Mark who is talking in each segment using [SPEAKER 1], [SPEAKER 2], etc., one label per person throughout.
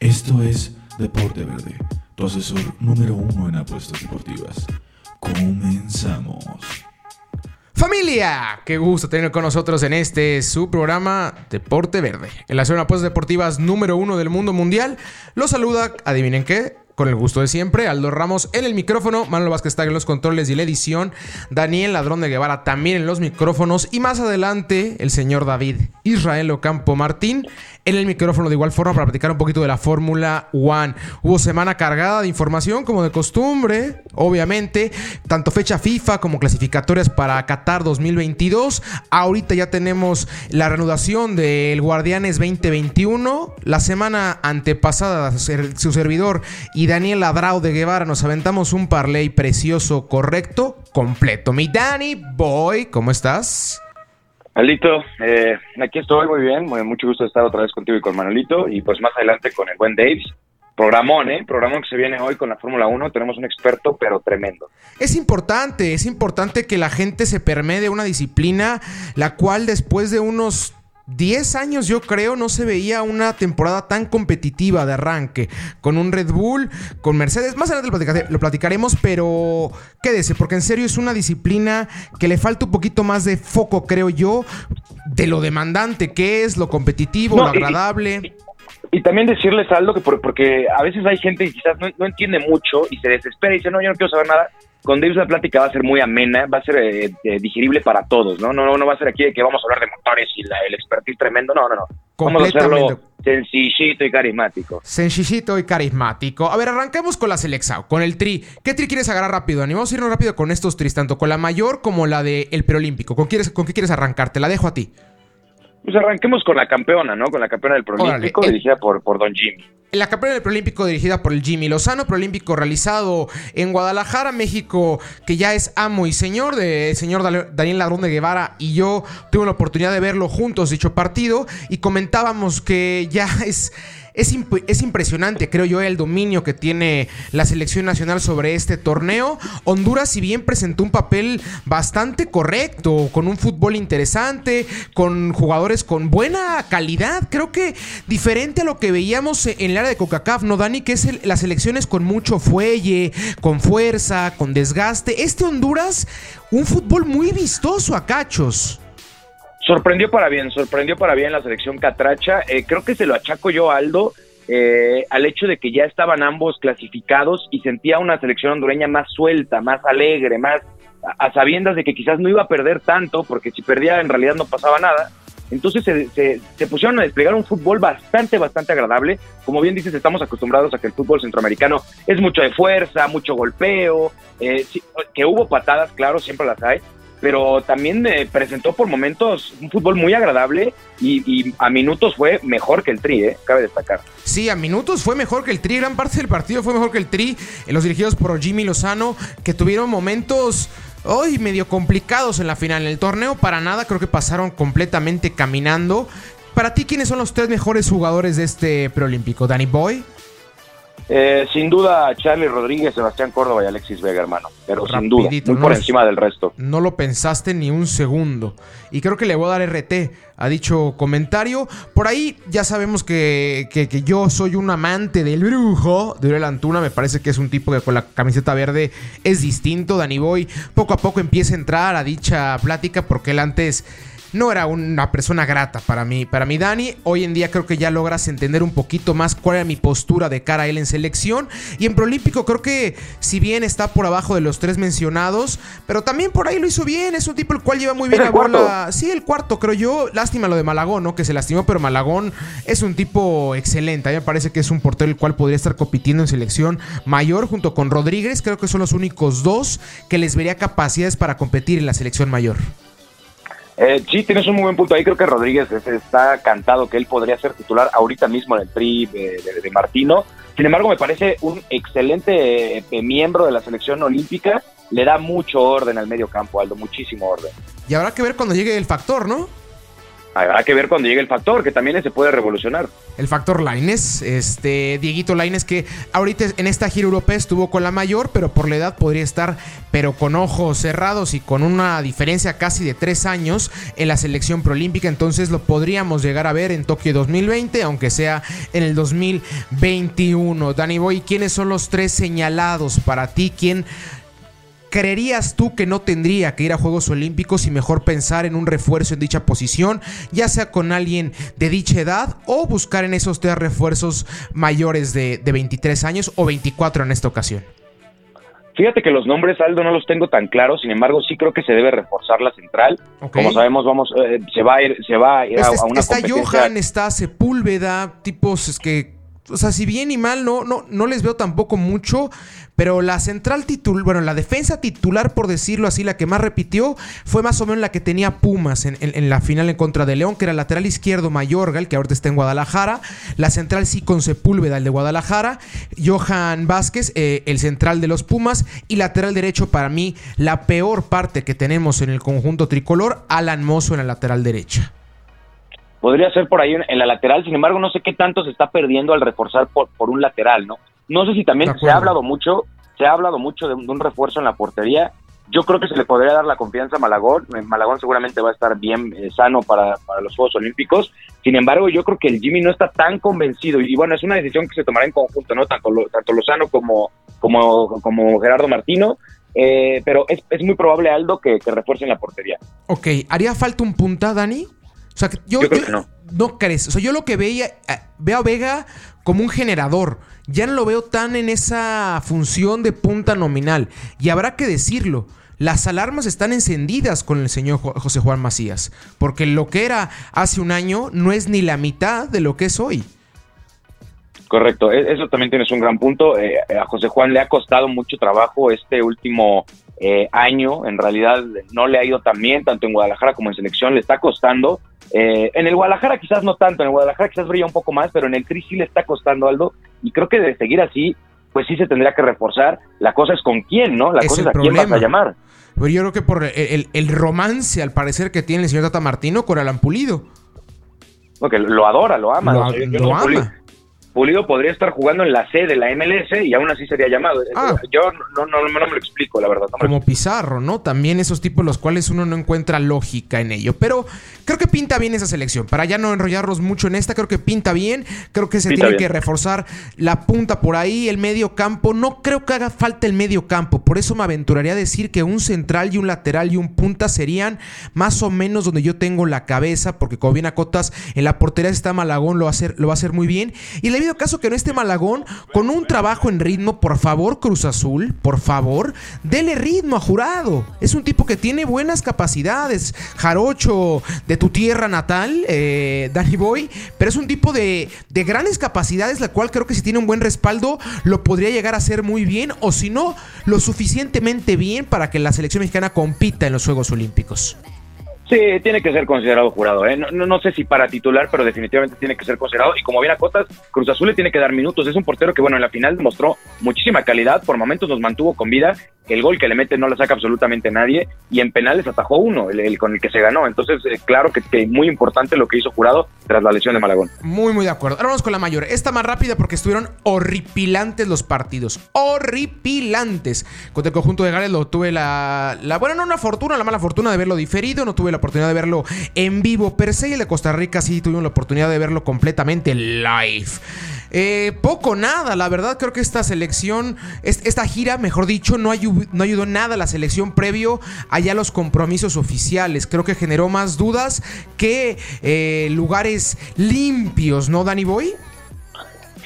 [SPEAKER 1] Esto es Deporte Verde, tu asesor número uno en apuestas deportivas. Comenzamos.
[SPEAKER 2] Familia, qué gusto tener con nosotros en este su programa Deporte Verde. En la zona de apuestas deportivas número uno del mundo mundial, los saluda, adivinen qué, con el gusto de siempre, Aldo Ramos en el micrófono, Manuel Vázquez está en los controles y la edición, Daniel Ladrón de Guevara también en los micrófonos y más adelante el señor David Israel Ocampo Martín en el micrófono de igual forma para platicar un poquito de la Fórmula One. Hubo semana cargada de información como de costumbre, obviamente, tanto fecha FIFA como clasificatorias para Qatar 2022. Ahorita ya tenemos la reanudación del Guardianes 2021. La semana antepasada su servidor y Daniel Ladrao de Guevara nos aventamos un parlay precioso, correcto, completo. Mi Dani Boy, ¿cómo estás?
[SPEAKER 3] Alito, eh, aquí estoy muy bien, mucho gusto estar otra vez contigo y con Manolito y pues más adelante con el buen Daves. Programón, ¿eh? Programón que se viene hoy con la Fórmula 1. Tenemos un experto, pero tremendo.
[SPEAKER 2] Es importante, es importante que la gente se permee de una disciplina, la cual después de unos 10 años yo creo no se veía una temporada tan competitiva de arranque con un Red Bull, con Mercedes. Más adelante lo, platicaremos, pero quédese, porque en serio es una disciplina que le falta un poquito más de foco, creo yo, de lo demandante que es, lo competitivo, lo agradable.
[SPEAKER 3] Y, también decirles algo que porque a veces hay gente que quizás no, no entiende mucho y se desespera y dice, no, yo no quiero saber nada con Davis la plática va a ser muy amena, va a ser eh, eh, digerible para todos, ¿no? ¿no? No va a ser aquí de que vamos a hablar de motores y el expertise tremendo, no, no, no. Vamos a hacerlo sencillito y carismático.
[SPEAKER 2] Sencillito y carismático. A ver, arranquemos con la Selexao, con el tri. ¿Qué tri quieres agarrar rápido? Animamos a irnos rápido con estos tris, tanto con la mayor como la del el preolímpico. ¿Con, quieres, ¿Con qué quieres arrancar? Te la dejo a ti.
[SPEAKER 3] Pues arranquemos con la campeona, ¿no? Con la campeona del preolímpico, dirigida por, por Don Jimmy.
[SPEAKER 2] La campeona del preolímpico dirigida por el Jimmy Lozano, preolímpico realizado en Guadalajara, México, que ya es amo y señor de señor Daniel Ladrón de Guevara y yo tuve la oportunidad de verlo juntos dicho partido y comentábamos que ya es es, impresionante, creo yo, el dominio que tiene la selección nacional sobre este torneo. Honduras, si bien presentó un papel bastante correcto, con un fútbol interesante, con jugadores con buena calidad, creo que diferente a lo que veíamos en el área de CONCACAF, ¿no, Dani? Que es las selecciones con mucho fuelle, con fuerza, con desgaste. Este Honduras, un fútbol muy vistoso a cachos.
[SPEAKER 3] Sorprendió para bien, sorprendió para bien la selección catracha. Eh, creo que se lo achaco yo, Aldo, eh, al hecho de que ya estaban ambos clasificados y sentía una selección hondureña más suelta, más alegre, más a, sabiendas de que quizás no iba a perder tanto, porque si perdía en realidad no pasaba nada. Entonces se, se, pusieron a desplegar un fútbol bastante, bastante agradable. Como bien dices, estamos acostumbrados a que el fútbol centroamericano es mucho de fuerza, mucho golpeo, eh, que hubo patadas, claro, siempre las hay, pero también eh, presentó por momentos un fútbol muy agradable y, a minutos fue mejor que el Tri, eh, cabe destacar.
[SPEAKER 2] Sí, a minutos fue mejor que el Tri, gran parte del partido fue mejor que el Tri, en los dirigidos por Jimmy Lozano, que tuvieron momentos hoy medio complicados en la final. En el torneo para nada creo que pasaron completamente caminando. Para ti, ¿quiénes son los tres mejores jugadores de este preolímpico? Danny Boy,
[SPEAKER 3] eh, sin duda, Charlie Rodríguez, Sebastián Córdoba y Alexis Vega, hermano. Pero sin duda, muy por encima del resto.
[SPEAKER 2] No lo pensaste ni un segundo. Y creo que le voy a dar RT a dicho comentario. Por ahí ya sabemos que, que, yo soy un amante del brujo de Uriel Antuna. Me parece que es un tipo que con la camiseta verde es distinto. Danny Boy poco a poco empieza a entrar a dicha plática porque él antes no era una persona grata para mí. Para mí, Dani, hoy en día creo que ya logras entender un poquito más cuál era mi postura de cara a él en selección. Y en Prolímpico creo que si bien está por abajo de los tres mencionados, pero también por ahí lo hizo bien. Es un tipo el cual lleva muy bien la bola. Sí, el cuarto, creo yo. Lástima lo de Malagón, ¿no? Que se lastimó, pero Malagón es un tipo excelente. A mí me parece que es un portero el cual podría estar compitiendo en selección mayor junto con Rodríguez. Creo que son los únicos dos que les vería capacidades para competir en la selección mayor.
[SPEAKER 3] Eh, sí, tienes un muy buen punto ahí. Creo que Rodríguez está cantado que él podría ser titular ahorita mismo en el tri de, Martino. Sin embargo, me parece un excelente eh, miembro de la selección olímpica. Le da mucho orden al medio campo, Aldo, muchísimo orden.
[SPEAKER 2] Y habrá que ver cuando llegue el factor, ¿no?
[SPEAKER 3] Habrá que ver cuando llegue el factor, que también se puede revolucionar.
[SPEAKER 2] El factor Laines, este Dieguito Laines, que ahorita en esta gira europea estuvo con la mayor, pero por la edad podría estar, pero con ojos cerrados y con una diferencia casi de tres años en la selección proolímpica. Entonces lo podríamos llegar a ver en Tokio 2020, aunque sea en el 2021. Dani Boy, ¿quiénes son los tres señalados para ti? ¿Quién ¿Creerías tú que no tendría que ir a Juegos Olímpicos y mejor pensar en un refuerzo en dicha posición, ya sea con alguien de dicha edad o buscar en esos tres refuerzos mayores de, 23 años o 24 en esta ocasión?
[SPEAKER 3] Fíjate que los nombres, Aldo, no los tengo tan claros, sin embargo, sí creo que se debe reforzar la central. Como sabemos, vamos, eh, se va a ir, se va a, ir a,
[SPEAKER 2] este
[SPEAKER 3] una
[SPEAKER 2] Está Johan, está Sepúlveda, tipos es que o sea, si bien y mal, no, no, no les veo tampoco mucho, pero la central titular, bueno, la defensa titular, por decirlo así, la que más repitió, fue más o menos la que tenía Pumas en, la final en contra de León, que era lateral izquierdo Mayorga, el que ahorita está en Guadalajara, la central sí con Sepúlveda, el de Guadalajara, Johan Vázquez, eh, el central de los Pumas, y lateral derecho para mí, la peor parte que tenemos en el conjunto tricolor, Alan Mozo en la lateral derecha
[SPEAKER 3] podría ser por ahí en, la lateral, sin embargo no sé qué tanto se está perdiendo al reforzar por, por un lateral, ¿no? No sé si también se ha hablado mucho, se ha hablado mucho de, un refuerzo en la portería, yo creo que se le podría dar la confianza a Malagón, eh, Malagón seguramente va a estar bien eh, sano para, para, los Juegos Olímpicos, sin embargo yo creo que el Jimmy no está tan convencido y, bueno, es una decisión que se tomará en conjunto, ¿no? Tanto, tanto Lozano como, como, como Gerardo Martino, eh, pero es, es, muy probable, Aldo, que, que refuercen la portería.
[SPEAKER 2] Ok, ¿haría falta un punta, Dani? O sea, yo,
[SPEAKER 3] yo creo que no.
[SPEAKER 2] No crees. O sea, yo lo que veía, eh, veo a Vega como un generador. Ya no lo veo tan en esa función de punta nominal. Y habrá que decirlo. Las alarmas están encendidas con el señor José Juan Macías. Porque lo que era hace un año no es ni la mitad de lo que es hoy.
[SPEAKER 3] Correcto, e-, eso también tienes un gran punto. Eh, a José Juan le ha costado mucho trabajo este último eh, año. En realidad no le ha ido tan bien, tanto en Guadalajara como en selección. Le está costando. Eh, en el Guadalajara quizás no tanto, en el Guadalajara quizás brilla un poco más, pero en el Tri sí le está costando Aldo y creo que de seguir así, pues sí se tendría que reforzar. La cosa es con quién, ¿no? La cosa es a quién vas a llamar.
[SPEAKER 2] Pero yo creo que por el, romance, al parecer, que tiene el señor Tata Martino con Alan Pulido.
[SPEAKER 3] Porque lo adora, lo ama.
[SPEAKER 2] Lo, ama.
[SPEAKER 3] Pulido podría estar jugando en la C de la MLS y aún así sería llamado. Ah. Yo no, no, no, me lo explico, la verdad.
[SPEAKER 2] Como Pizarro, ¿no? También esos tipos los cuales uno no encuentra lógica en ello. Pero creo que pinta bien esa selección. Para ya no enrollarnos mucho en esta, creo que pinta bien. Creo que se tiene que reforzar la punta por ahí, el medio campo. No creo que haga falta el medio campo. Por eso me aventuraría a decir que un central y un lateral y un punta serían más o menos donde yo tengo la cabeza. Porque como bien acotas, en la portería está Malagón, lo va a hacer, lo va a hacer muy bien. Y caso que no esté Malagón, con un trabajo en ritmo, por favor, Cruz Azul, por favor, dele ritmo a Jurado. Es un tipo que tiene buenas capacidades. Jarocho de tu tierra natal, eh, Danny Boy, pero es un tipo de, de grandes capacidades, la cual creo que si tiene un buen respaldo, lo podría llegar a hacer muy bien, o si no, lo suficientemente bien para que la selección mexicana compita en los Juegos Olímpicos.
[SPEAKER 3] Sí, tiene que ser considerado jurado. ¿eh? No, sé si para titular, pero definitivamente tiene que ser considerado. Y como bien acotas, Cruz Azul le tiene que dar minutos. Es un portero que, bueno, en la final demostró muchísima calidad. Por momentos nos mantuvo con vida. El gol que le mete no lo saca absolutamente nadie. Y en penales atajó uno, el, con el que se ganó. Entonces, eh, claro que, que, muy importante lo que hizo jurado tras la lesión de Malagón.
[SPEAKER 2] Muy, muy de acuerdo. Ahora vamos con la mayor. Esta más rápida porque estuvieron horripilantes los partidos. Horripilantes. Con el conjunto de Gales lo tuve la, la, bueno, no una fortuna, la mala fortuna de verlo diferido. No tuve la oportunidad de verlo en vivo per se. Y el de Costa Rica sí tuvimos la oportunidad de verlo completamente live. Eh, poco, nada, la verdad creo que esta selección, esta gira, mejor dicho, no, ayudó, no ayudó nada a la selección previo allá los compromisos oficiales. Creo que generó más dudas que eh, lugares limpios, ¿no, Danny Boy?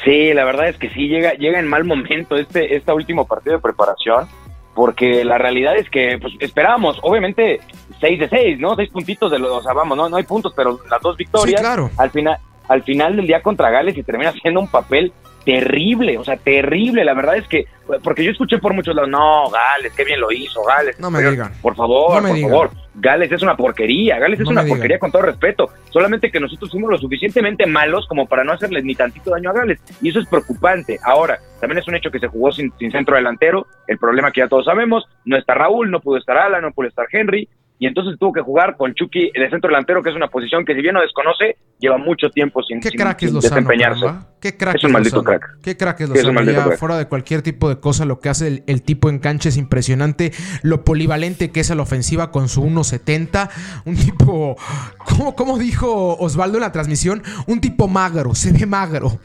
[SPEAKER 3] Sí, la verdad es que sí, llega, llega en mal momento este, este último partido de preparación porque la realidad es que pues, esperábamos, obviamente, 6 de 6, ¿no? 6 puntitos de los, o sea, vamos, no, no hay puntos, pero las dos victorias.
[SPEAKER 2] claro.
[SPEAKER 3] Al final, al final del día contra Gales y termina siendo un papel terrible, o sea, terrible. La verdad es que, porque yo escuché por muchos lados, no, Gales, qué bien lo hizo, Gales.
[SPEAKER 2] No me digan.
[SPEAKER 3] Por favor, por favor. Gales es una porquería, Gales es una porquería con todo respeto. Solamente que nosotros fuimos lo suficientemente malos como para no hacerles ni tantito daño a Gales. Y eso es preocupante. Ahora, también es un hecho que se jugó sin, sin centro delantero. El problema que ya todos sabemos, no está Raúl, no pudo estar Alan, no pudo estar Henry y entonces tuvo que jugar con Chucky de centro delantero, que es una posición que si bien no desconoce, lleva mucho tiempo sin,
[SPEAKER 2] ¿Qué
[SPEAKER 3] sin-
[SPEAKER 2] crack
[SPEAKER 3] sin desempeñarse.
[SPEAKER 2] ¿Qué crack
[SPEAKER 3] Es un maldito crack.
[SPEAKER 2] ¿Qué crack es
[SPEAKER 3] Sí,
[SPEAKER 2] Lozano?
[SPEAKER 3] maldito
[SPEAKER 2] Ya fuera de cualquier tipo de cosa, lo que hace el, el tipo en cancha es impresionante. Lo polivalente que es a la ofensiva con su 1.70. Un tipo, ¿cómo, cómo dijo Osvaldo en la transmisión? Un tipo magro, se ve magro.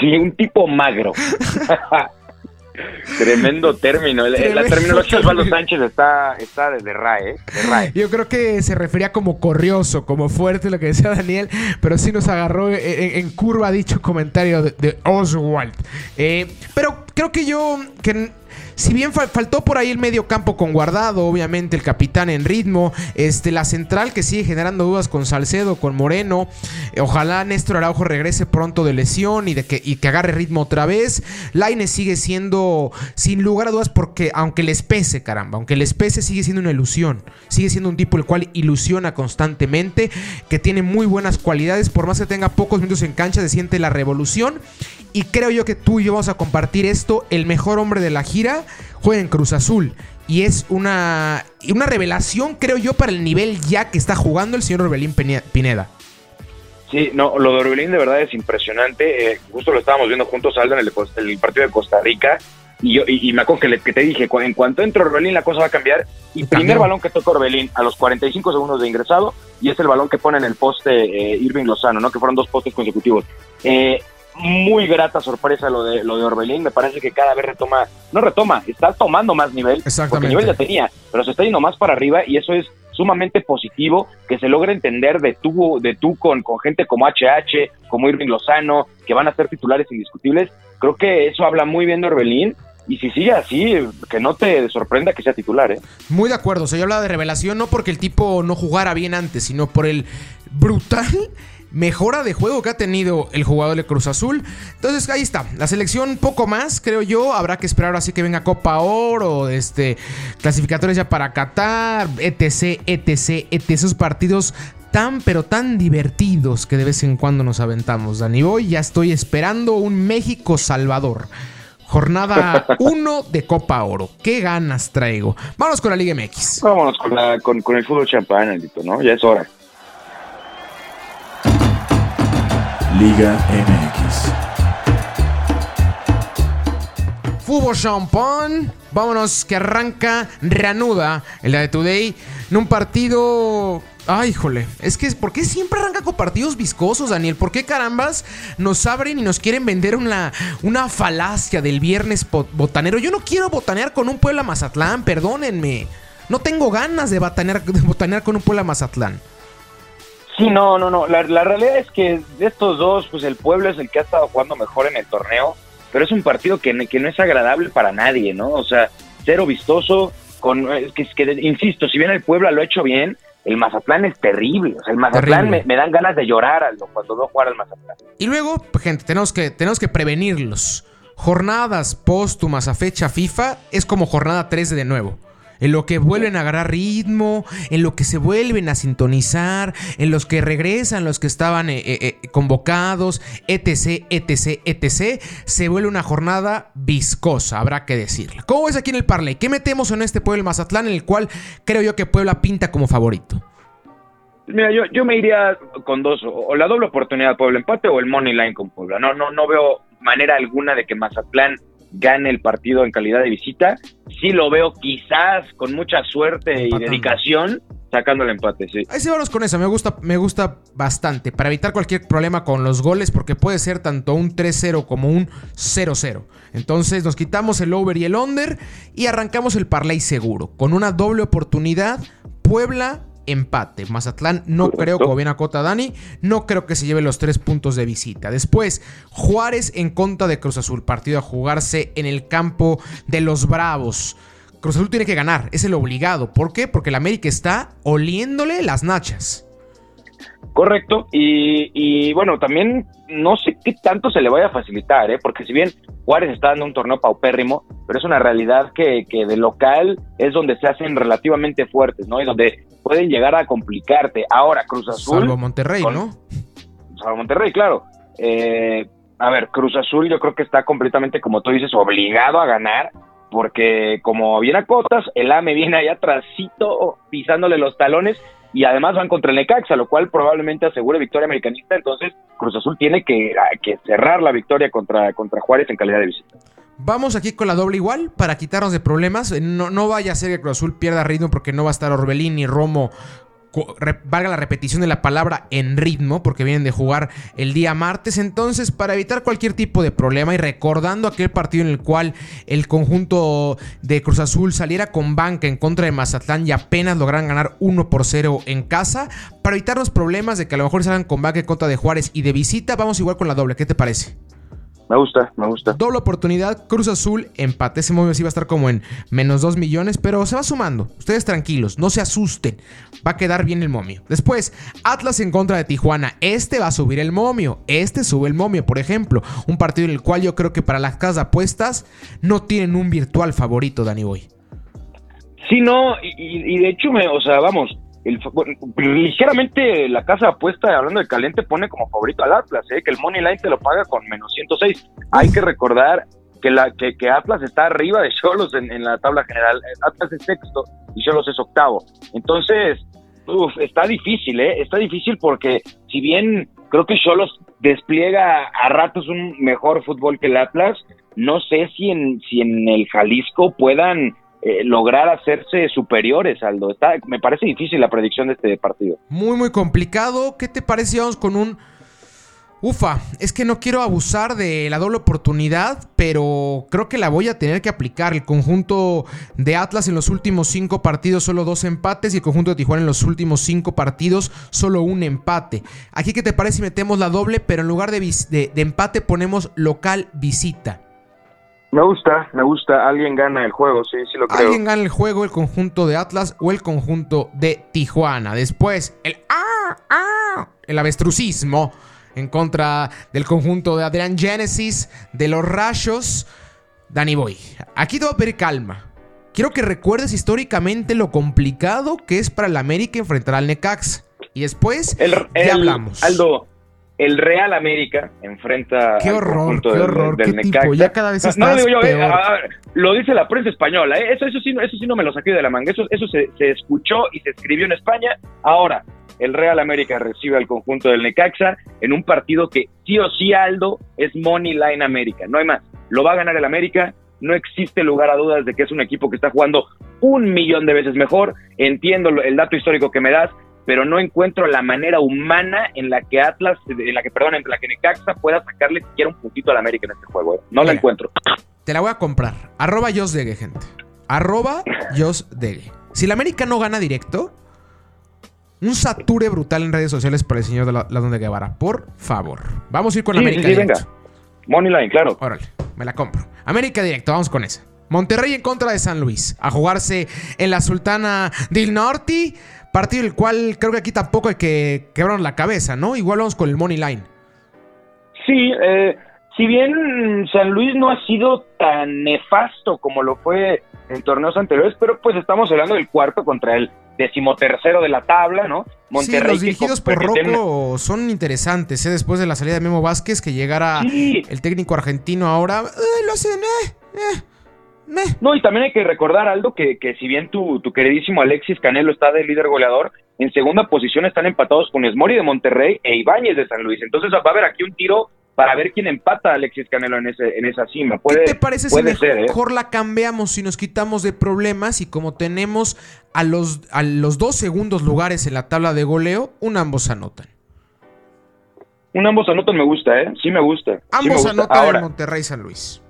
[SPEAKER 3] Sí, un tipo magro. Tremendo término. El- La
[SPEAKER 2] Tremendo
[SPEAKER 3] terminología de Osvaldo. Sánchez está, está de, RAE, ¿eh? de RAE.
[SPEAKER 2] Yo creo que se refería como corrioso, como fuerte, lo que decía Daniel, pero sí nos agarró en curva dicho comentario de, de Oswald. Eh, pero creo que yo, que si bien fal- faltó por ahí el medio campo con guardado, obviamente el capitán en ritmo, este, la central que sigue generando dudas con Salcedo, con Moreno, eh, ojalá Néstor Araujo regrese pronto de lesión y, de que, agarre ritmo otra vez. Laine sigue siendo, sin lugar a dudas, porque aunque les pese, caramba, aunque les pese, sigue siendo una ilusión. Sigue siendo un tipo el cual ilusiona constantemente, que tiene muy buenas cualidades, por más que tenga pocos minutos en cancha, se siente la revolución. Y creo yo que tú y yo vamos a compartir esto. El mejor hombre de la gira juega en Cruz Azul. Y es una, una revelación, creo yo, para el nivel ya que está jugando el señor Orbelín Pineda.
[SPEAKER 3] Sí, no, lo de Orbelín de verdad es impresionante. Eh, justo lo estábamos viendo juntos, Aldo, en el, el partido de Costa Rica. Y, yo, y, y me acuerdo que, le- que te dije, en cuanto entre Orbelín la cosa va a cambiar. Y
[SPEAKER 2] Cambió.
[SPEAKER 3] primer balón que toca Orbelín a los 45 segundos de ingresado y es el balón que pone en el poste eh, Irving Lozano, ¿no? Que fueron dos postes consecutivos. Eh, muy grata sorpresa lo de lo de Orbelín. Me parece que cada vez retoma, no retoma, está tomando más nivel. Porque
[SPEAKER 2] Exactamente.
[SPEAKER 3] nivel ya tenía, pero se está yendo más para arriba y eso es sumamente positivo que se logre entender de tú, de tú con, con gente como HH, como Irving Lozano, que van a ser titulares indiscutibles. Creo que eso habla muy bien de Orbelín. Y si sigue así, que no te sorprenda que sea titular, ¿eh?
[SPEAKER 2] Muy de acuerdo. O sea, yo hablaba de revelación no porque el tipo no jugara bien antes, sino por el brutal mejora de juego que ha tenido el jugador de Cruz Azul. Entonces, ahí está. La selección poco más, creo yo. Habrá que esperar así que venga Copa Oro, este, clasificatorios ya para Qatar, etc, etc, etc. Esos partidos tan pero tan divertidos que de vez en cuando nos aventamos, Dani Boy. Ya estoy esperando un México-Salvador. Jornada 1 de Copa Oro. Qué ganas traigo. Vámonos con la Liga MX.
[SPEAKER 3] Vámonos con, la- con, con el fútbol champán, ¿no? Ya es hora.
[SPEAKER 1] Liga MX.
[SPEAKER 2] Fútbol champán. Vámonos que arranca, reanuda el de Today en un partido. Ay, híjole. Es que, ¿por qué siempre arranca con partidos viscosos, Daniel? ¿Por qué carambas nos abren y nos quieren vender una, una falacia del viernes botanero? Yo no quiero botanear con un Puebla Mazatlán, perdónenme. No tengo ganas de botanear, de botanear con un Puebla Mazatlán.
[SPEAKER 3] Sí, no, no, no. La, la realidad es que de estos dos, pues el pueblo es el que ha estado jugando mejor en el torneo, pero es un partido que, que no es agradable para nadie, ¿no? O sea, cero vistoso, con eh, que, que, insisto, si bien el Puebla lo ha hecho bien, el Mazatlán es terrible. O sea, el Mazatlán me, me dan ganas de llorar Aldo, cuando veo jugar al Mazatlán.
[SPEAKER 2] Y luego, pues, gente, tenemos que, tenemos que prevenirlos. Jornadas póstumas a fecha FIFA es como jornada 13 de nuevo. En lo que vuelven a agarrar ritmo, en lo que se vuelven a sintonizar, en los que regresan los que estaban eh, eh, eh, convocados, etc, etc, etc. Se vuelve una jornada viscosa, habrá que decirlo. ¿Cómo ves aquí en el Parley? ¿Qué metemos en este Puebla Mazatlán en el cual creo yo que Puebla pinta como favorito?
[SPEAKER 3] Mira, yo, yo me iría con dos, o, o la doble oportunidad Puebla empate o el money line con Puebla. No, no, no veo manera alguna de que Mazatlán gane el partido en calidad de visita. Sí lo veo quizás con mucha suerte
[SPEAKER 2] Empatando.
[SPEAKER 3] y dedicación sacando el empate, sí.
[SPEAKER 2] Ahí se vamos con eso, me gusta, me gusta bastante. Para evitar cualquier problema con los goles, porque puede ser tanto un 3-0 como un 0-0. Entonces nos quitamos el over y el under y arrancamos el parlay seguro. Con una doble oportunidad, Puebla. Empate. Mazatlán no
[SPEAKER 3] Correcto.
[SPEAKER 2] creo, como bien acota Dani, no creo que se lleve los tres puntos de visita. Después, Juárez en contra de Cruz Azul. Partido a jugarse en el campo de los Bravos. Cruz Azul tiene que ganar, es el obligado. ¿Por qué? Porque el América está oliéndole las nachas.
[SPEAKER 3] Correcto, y, y bueno, también no sé qué tanto se le vaya a facilitar, ¿eh? porque si bien Juárez está dando un torneo paupérrimo, pero es una realidad que, que de local es donde se hacen relativamente fuertes, ¿no? Y donde pueden llegar a complicarte. Ahora, Cruz Azul...
[SPEAKER 2] Salvo Monterrey,
[SPEAKER 3] con-
[SPEAKER 2] ¿no?
[SPEAKER 3] Salvo Monterrey, claro. Eh, a ver, Cruz Azul yo creo que está completamente, como tú dices, obligado a ganar, porque como bien acotas, el AME viene allá atrásito pisándole los talones y además van contra el Necaxa, lo cual probablemente asegure victoria americanista, entonces Cruz Azul tiene que, que cerrar la victoria contra, contra Juárez en calidad de visita.
[SPEAKER 2] Vamos aquí con la doble igual para quitarnos de problemas. No, no vaya a ser que Cruz Azul pierda ritmo porque no va a estar Orbelín ni Romo valga la repetición de la palabra en ritmo, porque vienen de jugar el día martes. Entonces, para evitar cualquier tipo de problema y recordando aquel partido en el cual el conjunto de Cruz Azul saliera con banca en contra de Mazatlán y apenas lograran ganar 1 por 0 en casa, para evitar los problemas de que a lo mejor salgan con banca en contra de Juárez y de visita, vamos igual con la doble. ¿Qué te parece?
[SPEAKER 3] Me gusta, me gusta.
[SPEAKER 2] Doble oportunidad, Cruz Azul, empate. Ese momento sí va a estar como en menos 2 millones, pero se va sumando. Ustedes tranquilos, no se asusten. Va a quedar bien el momio. Después, Atlas en contra de Tijuana. Este va a subir el momio. Este sube el momio, por ejemplo. Un partido en el cual yo creo que para las casas de apuestas no tienen un virtual favorito, Dani Boy.
[SPEAKER 3] Sí, no, y, y de hecho, me, o sea, vamos, ligeramente la casa apuesta, hablando de caliente, pone como favorito al Atlas, ¿eh? que el Money Line te lo paga con menos 106. Hay que recordar que, la, que, que Atlas está arriba de Cholos en, la tabla general. Atlas es sexto y Cholos es octavo. Entonces, está difícil, ¿eh? Está difícil porque si bien creo que Cholos despliega a ratos un mejor fútbol que el Atlas, no sé si en, si en el Jalisco puedan eh, lograr hacerse superiores, Aldo. Está, me parece difícil la predicción de este partido.
[SPEAKER 2] Muy, muy complicado. ¿Qué te parece? Vamos con un... Ufa, es que no quiero abusar de la doble oportunidad, pero creo que la voy a tener que aplicar. El conjunto de Atlas en los últimos cinco partidos solo dos empates y el conjunto de Tijuana en los últimos cinco partidos solo un empate. Aquí, ¿qué te parece si metemos la doble, pero en lugar de, de empate ponemos local visita?
[SPEAKER 3] Me gusta, me gusta. Alguien gana el juego, sí, sí lo creo.
[SPEAKER 2] Alguien gana el juego, el conjunto de Atlas o el conjunto de Tijuana. Después, el ah, ah, el avestrucismo en contra del conjunto de Adrián Genesis, de los Rayos. Danny Boy, aquí te voy a pedir calma. Quiero que recuerdes históricamente lo complicado que es para el América enfrentar al Necax. Y después ya hablamos.
[SPEAKER 3] Aldo, el Real América enfrenta
[SPEAKER 2] qué horror, qué horror, qué tipo, ya cada vez no, digo yo, eh,
[SPEAKER 3] lo dice la prensa española, eh, eso, eso, sí, eso sí no me lo saqué de la manga, eso, eso se, escuchó y se escribió en España. Ahora, el Real América recibe al conjunto del Necaxa en un partido que sí o sí, Aldo, es Money Line América, no hay más. Lo va a ganar el América, no existe lugar a dudas de que es un equipo que está jugando un millón de veces mejor. Entiendo el dato histórico que me das, pero no encuentro la manera humana en la que Atlas, en la que, perdón, en la que Necaxa pueda sacarle siquiera un puntito al América en este juego. ¿eh? No la encuentro.
[SPEAKER 2] Te la voy a comprar. Arroba Josdegue, gente. Arroba Josdegue. Si la América no gana directo, un sature brutal en redes sociales para el señor de la, donde Guevara. Por favor. Vamos a ir con la América sí, directo. venga.
[SPEAKER 3] Moneyline, claro.
[SPEAKER 2] Órale, me la compro. América directo, vamos con esa. Monterrey en contra de San Luis. A jugarse en la Sultana del Norte. Partido el cual creo que aquí tampoco hay que quebrar la cabeza, ¿no? Igual vamos con el Money Line.
[SPEAKER 3] Sí, eh, si bien San Luis no ha sido tan nefasto como lo fue en torneos anteriores, pero pues estamos hablando del cuarto contra el decimotercero de la tabla, ¿no?
[SPEAKER 2] Monterrey. Sí, los dirigidos por Rocco son interesantes, ¿eh? Después de la salida de Memo Vázquez, que llegara el técnico argentino ahora, eh, lo hacen, eh, eh.
[SPEAKER 3] No, y también hay que recordar, Aldo, que, que si bien tu, tu queridísimo Alexis Canelo está de líder goleador, en segunda posición están empatados con Esmori de Monterrey e Ibáñez de San Luis. Entonces va a haber aquí un tiro para ver quién empata a Alexis Canelo en, ese, en esa cima. Puede,
[SPEAKER 2] ¿Qué te parece si ¿eh? mejor la cambiamos si nos quitamos de problemas y como tenemos a los, a los dos segundos lugares en la tabla de goleo, un ambos anotan?
[SPEAKER 3] Un ambos anotan me gusta, ¿eh? Sí me gusta.
[SPEAKER 2] Ambos anotan en Monterrey San Luis.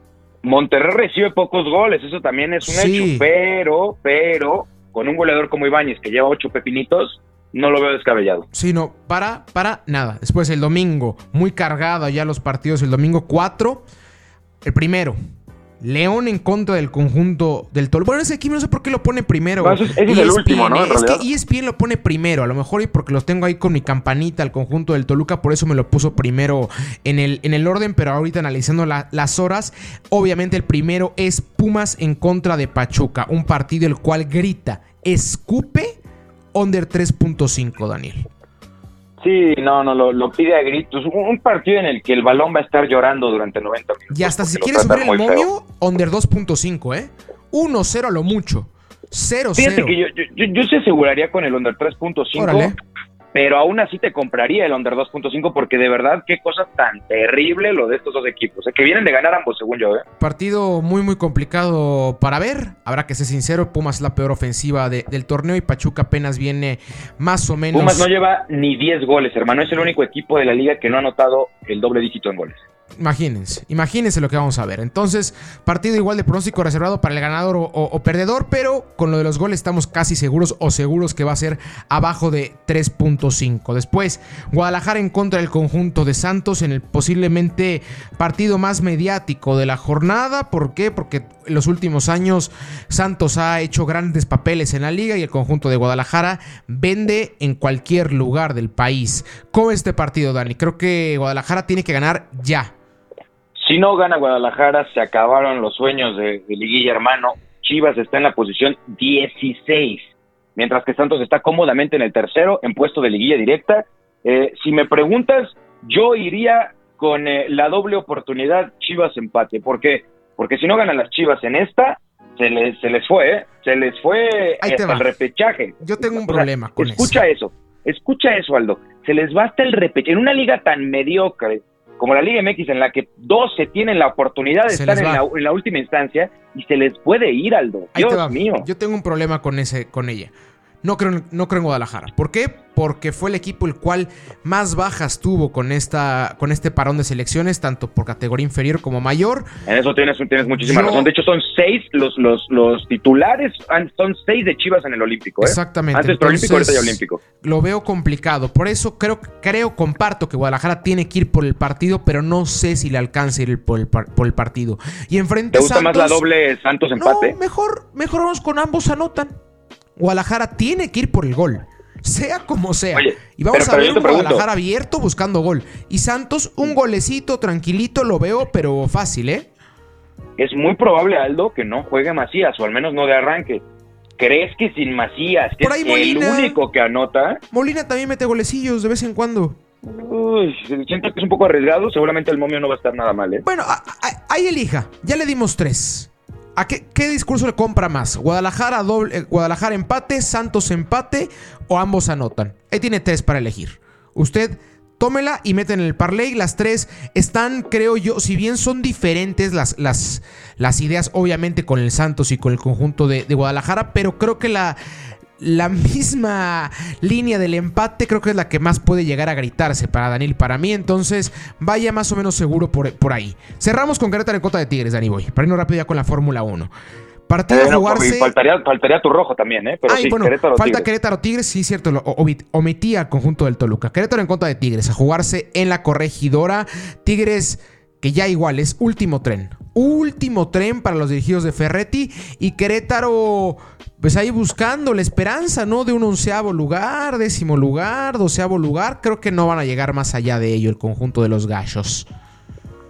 [SPEAKER 3] Monterrey recibe pocos goles, eso también es un hecho, pero, pero, con un goleador como Ibáñez que lleva ocho pepinitos, no lo veo descabellado.
[SPEAKER 2] Sí, no, para, para nada. Después el domingo, muy cargado ya los partidos, el domingo 4, el primero, León en contra del conjunto del Toluca. Bueno, ese equipo no sé por qué lo pone primero.
[SPEAKER 3] es, el último, ¿no?
[SPEAKER 2] es que ESPN lo pone primero, a lo mejor y porque los tengo ahí con mi campanita al conjunto del Toluca, por eso me lo puso primero en el, en el orden, pero ahorita analizando las horas, obviamente el primero es Pumas en contra de Pachuca, un partido el cual grita, escupe, under 3.5, Daniel.
[SPEAKER 3] Sí, no, no, lo, pide a gritos. Un, partido en el que el balón va a estar llorando durante 90 minutos.
[SPEAKER 2] Y hasta si quieres subir el momio, under 2.5, ¿eh? 1-0 a lo mucho. 0-0.
[SPEAKER 3] Fíjate que yo, yo, yo, se aseguraría con el under 3.5. Pero aún así te compraría el under 2.5 porque de verdad qué cosa tan terrible lo de estos dos equipos. ¿eh? Que vienen de ganar ambos, según yo. ¿eh?
[SPEAKER 2] Partido muy, muy complicado para ver. Habrá que ser sincero, Pumas es la peor ofensiva del torneo y Pachuca apenas viene más o menos...
[SPEAKER 3] Pumas no lleva ni 10 goles, hermano. Es el único equipo de la liga que no ha anotado el doble dígito en goles.
[SPEAKER 2] Imagínense, imagínense lo que vamos a ver. Entonces, partido igual de pronóstico reservado para el ganador o, perdedor, pero con lo de los goles estamos casi seguros o seguros que va a ser abajo de 3.5. Después, Guadalajara en contra del conjunto de Santos en el posiblemente partido más mediático de la jornada. ¿Por qué? Porque en los últimos años Santos ha hecho grandes papeles en la liga y el conjunto de Guadalajara vende en cualquier lugar del país. ¿Cómo es este partido, Dani? Creo que Guadalajara tiene que ganar ya.
[SPEAKER 3] Si no gana Guadalajara, se acabaron los sueños de, Liguilla, hermano. Chivas está en la posición 16, mientras que Santos está cómodamente en el tercero, en puesto de Liguilla directa. Eh, si me preguntas, yo iría con eh, la doble oportunidad Chivas empate. ¿Por qué? Porque si no ganan las Chivas en esta, se les, se les fue, ¿eh? Se les fue hasta el repechaje.
[SPEAKER 2] Yo tengo un problema con
[SPEAKER 3] escucha eso. Escucha eso, Aldo. Se les va hasta el repechaje. En una liga tan mediocre, como la Liga MX, en la que 12 tienen la oportunidad de estar en la, última instancia y se les puede ir, Aldo. Dios mío.
[SPEAKER 2] Yo tengo un problema con, ese, con ella. No creo, no creo en Guadalajara. ¿Por qué? Porque fue el equipo el cual más bajas tuvo con, esta, con este parón de selecciones, tanto por categoría inferior como mayor.
[SPEAKER 3] En eso tienes, tienes muchísima razón. De hecho, son seis los, los, los titulares, son seis de Chivas en el Olímpico. ¿eh?
[SPEAKER 2] Exactamente.
[SPEAKER 3] Antes Olímpico, ahorita ya Olímpico.
[SPEAKER 2] Lo veo complicado. Por eso creo, creo, comparto que Guadalajara tiene que ir por el partido, pero no sé si le alcance ir por el, por el partido. Y enfrente
[SPEAKER 3] ¿Te gusta más la doble Santos empate?
[SPEAKER 2] No, mejor, mejor vamos con ambos anotan. Guadalajara tiene que ir por el gol. Sea como sea. y vamos a ver un Guadalajara abierto buscando gol. Y Santos, un golecito tranquilito, lo veo, pero fácil, ¿eh?
[SPEAKER 3] Es muy probable, Aldo, que no juegue Macías, o al menos no de arranque. ¿Crees que sin Macías, que es el único que anota?
[SPEAKER 2] Molina también mete golecillos de vez en cuando.
[SPEAKER 3] Uy, siento que es un poco arriesgado. Seguramente el momio no va a estar nada mal, ¿eh?
[SPEAKER 2] Bueno, ahí elija. Ya le dimos tres. ¿A qué, discurso le compra más? ¿Guadalajara, doble, eh, ¿Guadalajara empate, Santos empate o ambos anotan? Ahí tiene tres para elegir. Usted tómela y mete en el parlay. Las tres están, creo yo, si bien son diferentes las, las, las ideas, obviamente con el Santos y con el conjunto de Guadalajara, pero creo que la, la misma línea del empate creo que es la que más puede llegar a gritarse para Daniel para mí. Entonces, vaya más o menos seguro por, por ahí. Cerramos con Querétaro en Cota de Tigres, Dani Boy. Para irnos rápido ya con la Fórmula 1. Partido a jugarse.
[SPEAKER 3] Faltaría, faltaría, tu rojo también, ¿eh?
[SPEAKER 2] Pero bueno, Querétaro, falta Querétaro Tigres, sí, cierto, lo omitía al conjunto del Toluca. Querétaro en contra de Tigres, a jugarse en la corregidora. Tigres que ya igual es último tren. Último tren para los dirigidos de Ferretti y Querétaro, pues ahí buscando la esperanza, ¿no? De un onceavo lugar, décimo lugar, doceavo lugar. Creo que no van a llegar más allá de ello el conjunto de los gallos.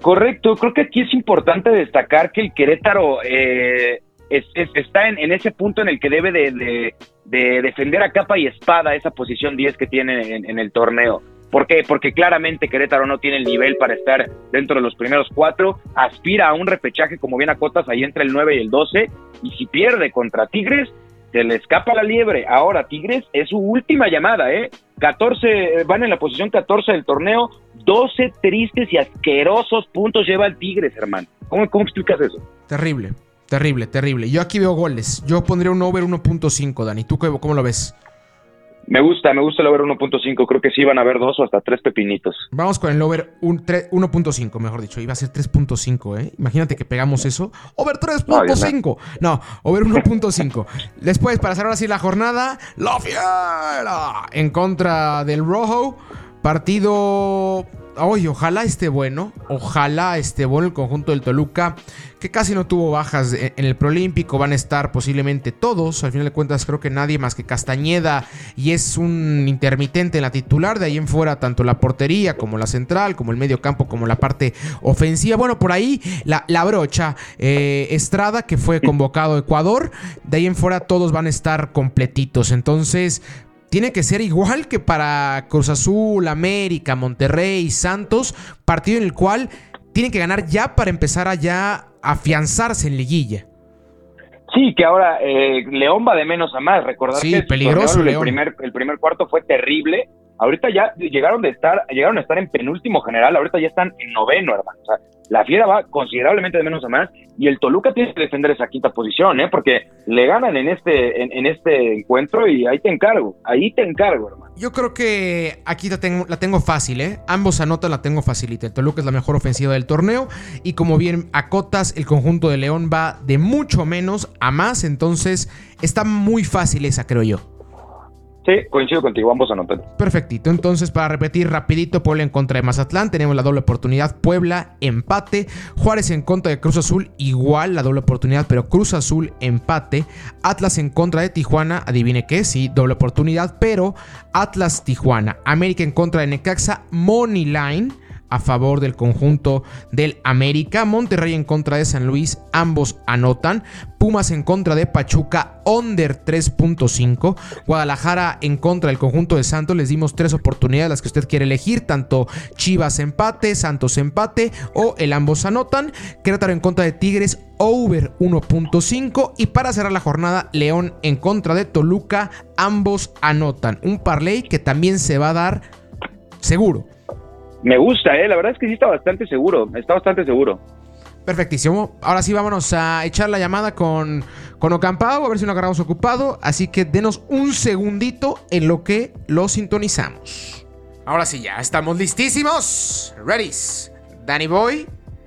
[SPEAKER 3] Correcto, creo que aquí es importante destacar que el Querétaro eh, está en, ese punto en el que debe de, defender a capa y espada esa posición 10 que tiene en el torneo. ¿Por qué? Porque claramente Querétaro no tiene el nivel para estar dentro de los primeros cuatro, aspira a un repechaje como bien acotas ahí entre el 9 y el 12, y si pierde contra Tigres, se le escapa la liebre. Ahora Tigres es su última llamada, ¿eh? 14, van en la posición 14 del torneo, 12 tristes y asquerosos puntos lleva el Tigres, hermano. ¿Cómo, cómo explicas eso?
[SPEAKER 2] Terrible, terrible, terrible. Yo aquí veo goles. Yo pondría un over 1.5, Dani. ¿Tú cómo lo ves?
[SPEAKER 3] Me gusta, me gusta el over 1.5. Creo que sí van a haber dos o hasta tres pepinitos.
[SPEAKER 2] Vamos con el over 1.5, mejor dicho. Iba a ser 3.5, ¿eh? Imagínate que pegamos eso. Over 3.5. No, over 1.5. Después, para cerrar así la jornada, La Fiera en contra del Rojo. Partido Oye, ojalá esté bueno. Ojalá esté bueno el conjunto del Toluca, que casi no tuvo bajas en el Prolímpico. Van a estar posiblemente todos. Al final de cuentas, creo que nadie más que Castañeda y es un intermitente en la titular. De ahí en fuera, tanto la portería como la central, como el medio campo, como la parte ofensiva. Bueno, por ahí la, brocha eh, Estrada, que fue convocado a Ecuador. De ahí en fuera, todos van a estar completitos. Entonces, tiene que ser igual que para Cruz Azul, América, Monterrey, Santos, partido en el cual tienen que ganar ya para empezar a ya afianzarse en liguilla.
[SPEAKER 3] Sí, que ahora eh, León va de menos a más. Recordar
[SPEAKER 2] Sí,
[SPEAKER 3] que
[SPEAKER 2] peligroso,
[SPEAKER 3] el primer, el primer cuarto fue terrible. Ahorita ya llegaron de estar, llegaron a estar en penúltimo general, ahorita ya están en noveno, hermano. O sea, la fiera va considerablemente de menos a más y el Toluca tiene que defender esa quinta posición, ¿eh? Porque le ganan en este, en, este encuentro y ahí te encargo, ahí te encargo, hermano.
[SPEAKER 2] Yo creo que aquí la tengo, la tengo fácil, ¿eh? Ambos anotan, la tengo facilita. El Toluca es la mejor ofensiva del torneo. Y como bien acotas, el conjunto de León va de mucho menos a más. Entonces, está muy fácil esa, creo yo.
[SPEAKER 3] Sí, coincido contigo, ambos anotan.
[SPEAKER 2] Perfectito. Entonces, para repetir rapidito, Puebla en contra de Mazatlán. Tenemos la doble oportunidad. Puebla, empate. Juárez en contra de Cruz Azul, igual la doble oportunidad, pero Cruz Azul, empate. Atlas en contra de Tijuana, adivine qué, sí, doble oportunidad, pero Atlas, Tijuana. América en contra de Necaxa, Money Line a favor del conjunto del América. Monterrey en contra de San Luis, ambos anotan. Pumas en contra de Pachuca, under 3.5. Guadalajara en contra del conjunto de Santos. Les dimos tres oportunidades, las que usted quiere elegir: tanto Chivas empate, Santos empate o el ambos anotan. Querétaro en contra de Tigres, over 1.5. Y para cerrar la jornada, León en contra de Toluca, ambos anotan. Un parlay que también se va a dar seguro.
[SPEAKER 3] Me gusta, ¿eh? La verdad es que sí está bastante seguro, está bastante seguro.
[SPEAKER 2] Perfectísimo. Ahora sí, vámonos a echar la llamada con, con Ocampao, a ver si lo agarramos ocupado. Así que denos un segundito en lo que lo sintonizamos. Ahora sí, ya estamos listísimos. Ready. Danny Boy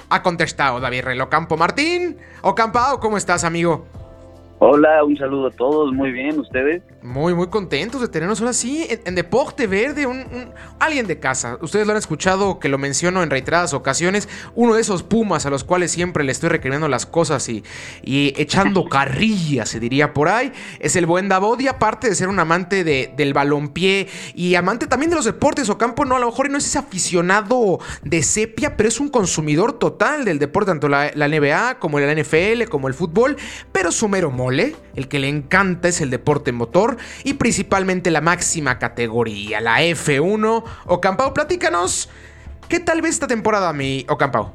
[SPEAKER 2] ha contestado David Relo Campo Martín. Ocampao, ¿cómo estás, amigo?
[SPEAKER 4] Hola, un saludo a todos, muy bien, ¿ustedes?
[SPEAKER 2] Muy, muy contentos de tenernos ahora sí en, en Deporte Verde, un, un- alguien de casa. Ustedes lo han escuchado que lo menciono en reiteradas ocasiones. Uno de esos pumas a los cuales siempre le estoy recriminando las cosas y, y echando carrilla, se diría por ahí. Es el buen Davod y aparte de ser un amante de- del balompié y amante también de los deportes o campo, no, a lo mejor no es ese aficionado de sepia, pero es un consumidor total del deporte, tanto la, la NBA como la NFL, como el fútbol, pero su mero mole, el que le encanta es el deporte motor y principalmente la máxima categoría, la F1. Ocampao, platícanos, ¿qué tal ves esta temporada, mi Ocampao?